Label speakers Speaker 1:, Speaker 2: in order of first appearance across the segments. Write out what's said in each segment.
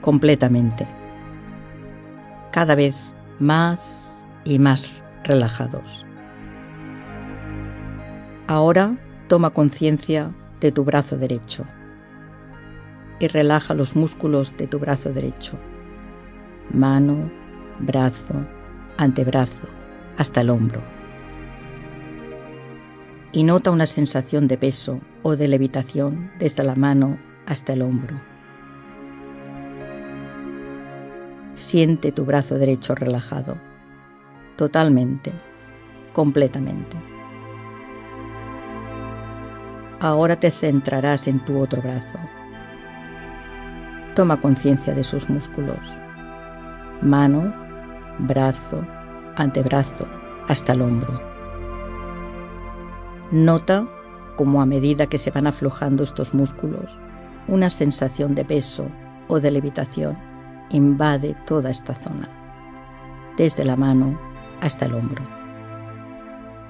Speaker 1: completamente, cada vez más y más relajados. Ahora toma conciencia de tu brazo derecho y relaja los músculos de tu brazo derecho, mano, brazo, antebrazo, hasta el hombro. Y nota una sensación de peso o de levitación desde la mano hasta el hombro. Siente tu brazo derecho relajado, totalmente, completamente. Ahora te centrarás en tu otro brazo. Toma conciencia de sus músculos. Mano, brazo, antebrazo, hasta el hombro. Nota cómo a medida que se van aflojando estos músculos, una sensación de peso o de levitación invade toda esta zona, desde la mano hasta el hombro.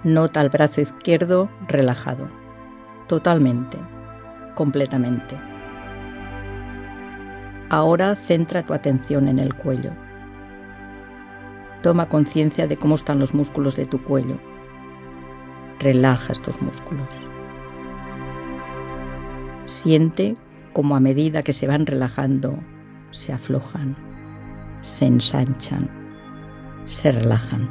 Speaker 1: Nota el brazo izquierdo relajado totalmente, completamente. Ahora centra tu atención en el cuello. Toma conciencia de cómo están los músculos de tu cuello. Relaja estos músculos. Siente cómo a medida que se van relajando, se aflojan, se ensanchan, se relajan.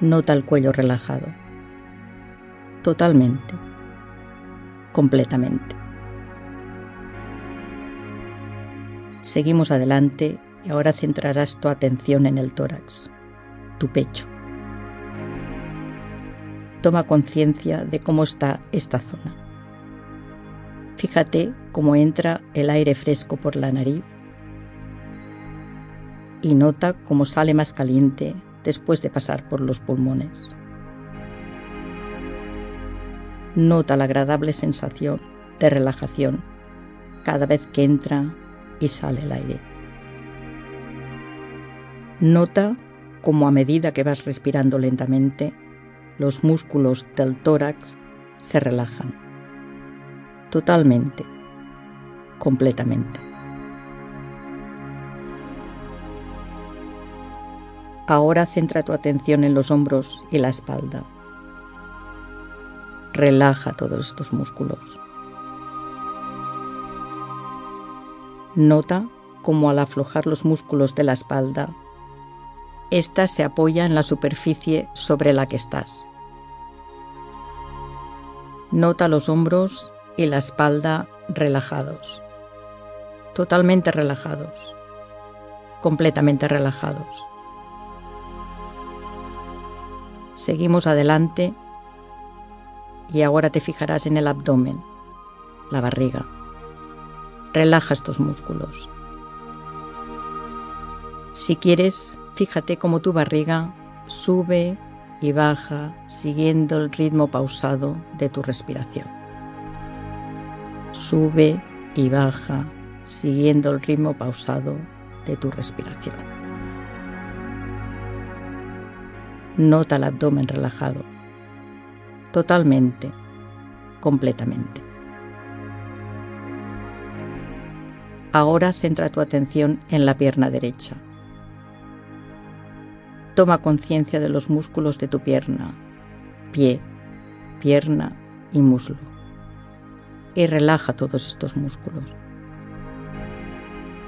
Speaker 1: Nota el cuello relajado totalmente, completamente. Seguimos adelante y ahora centrarás tu atención en el tórax, tu pecho. Toma conciencia de cómo está esta zona. Fíjate cómo entra el aire fresco por la nariz y nota cómo sale más caliente después de pasar por los pulmones. Nota la agradable sensación de relajación cada vez que entra y sale el aire. Nota cómo a medida que vas respirando lentamente, los músculos del tórax se relajan. Totalmente, completamente. Ahora centra tu atención en los hombros y la espalda. Relaja todos estos músculos. Nota cómo al aflojar los músculos de la espalda, ésta se apoya en la superficie sobre la que estás. Nota los hombros y la espalda relajados, totalmente relajados, completamente relajados. Seguimos adelante y ahora te fijarás en el abdomen, la barriga. Relaja estos músculos. Si quieres, fíjate cómo tu barriga sube y baja siguiendo el ritmo pausado de tu respiración. Sube y baja siguiendo el ritmo pausado de tu respiración. Nota el abdomen relajado totalmente, completamente. Ahora centra tu atención en la pierna derecha. Toma conciencia de los músculos de tu pierna, pie, pierna y muslo. Y relaja todos estos músculos.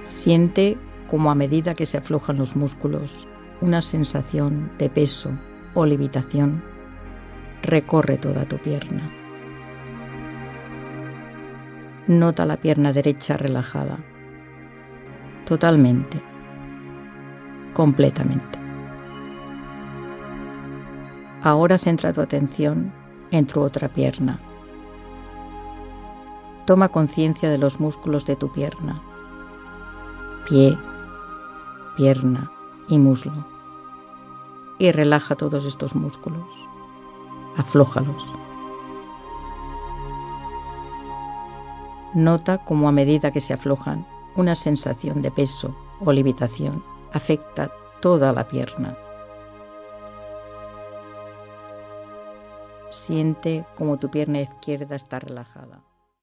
Speaker 1: Siente como a medida que se aflojan los músculos, una sensación de peso o levitación recorre toda tu pierna. Nota la pierna derecha relajada, totalmente, completamente. Ahora centra tu atención en tu otra pierna. Toma conciencia de los músculos de tu pierna, pie, pierna y muslo, y relaja todos estos músculos aflójalos. Nota cómo a medida que se aflojan, una sensación de peso o levitación afecta toda la pierna. Siente como tu pierna izquierda está relajada.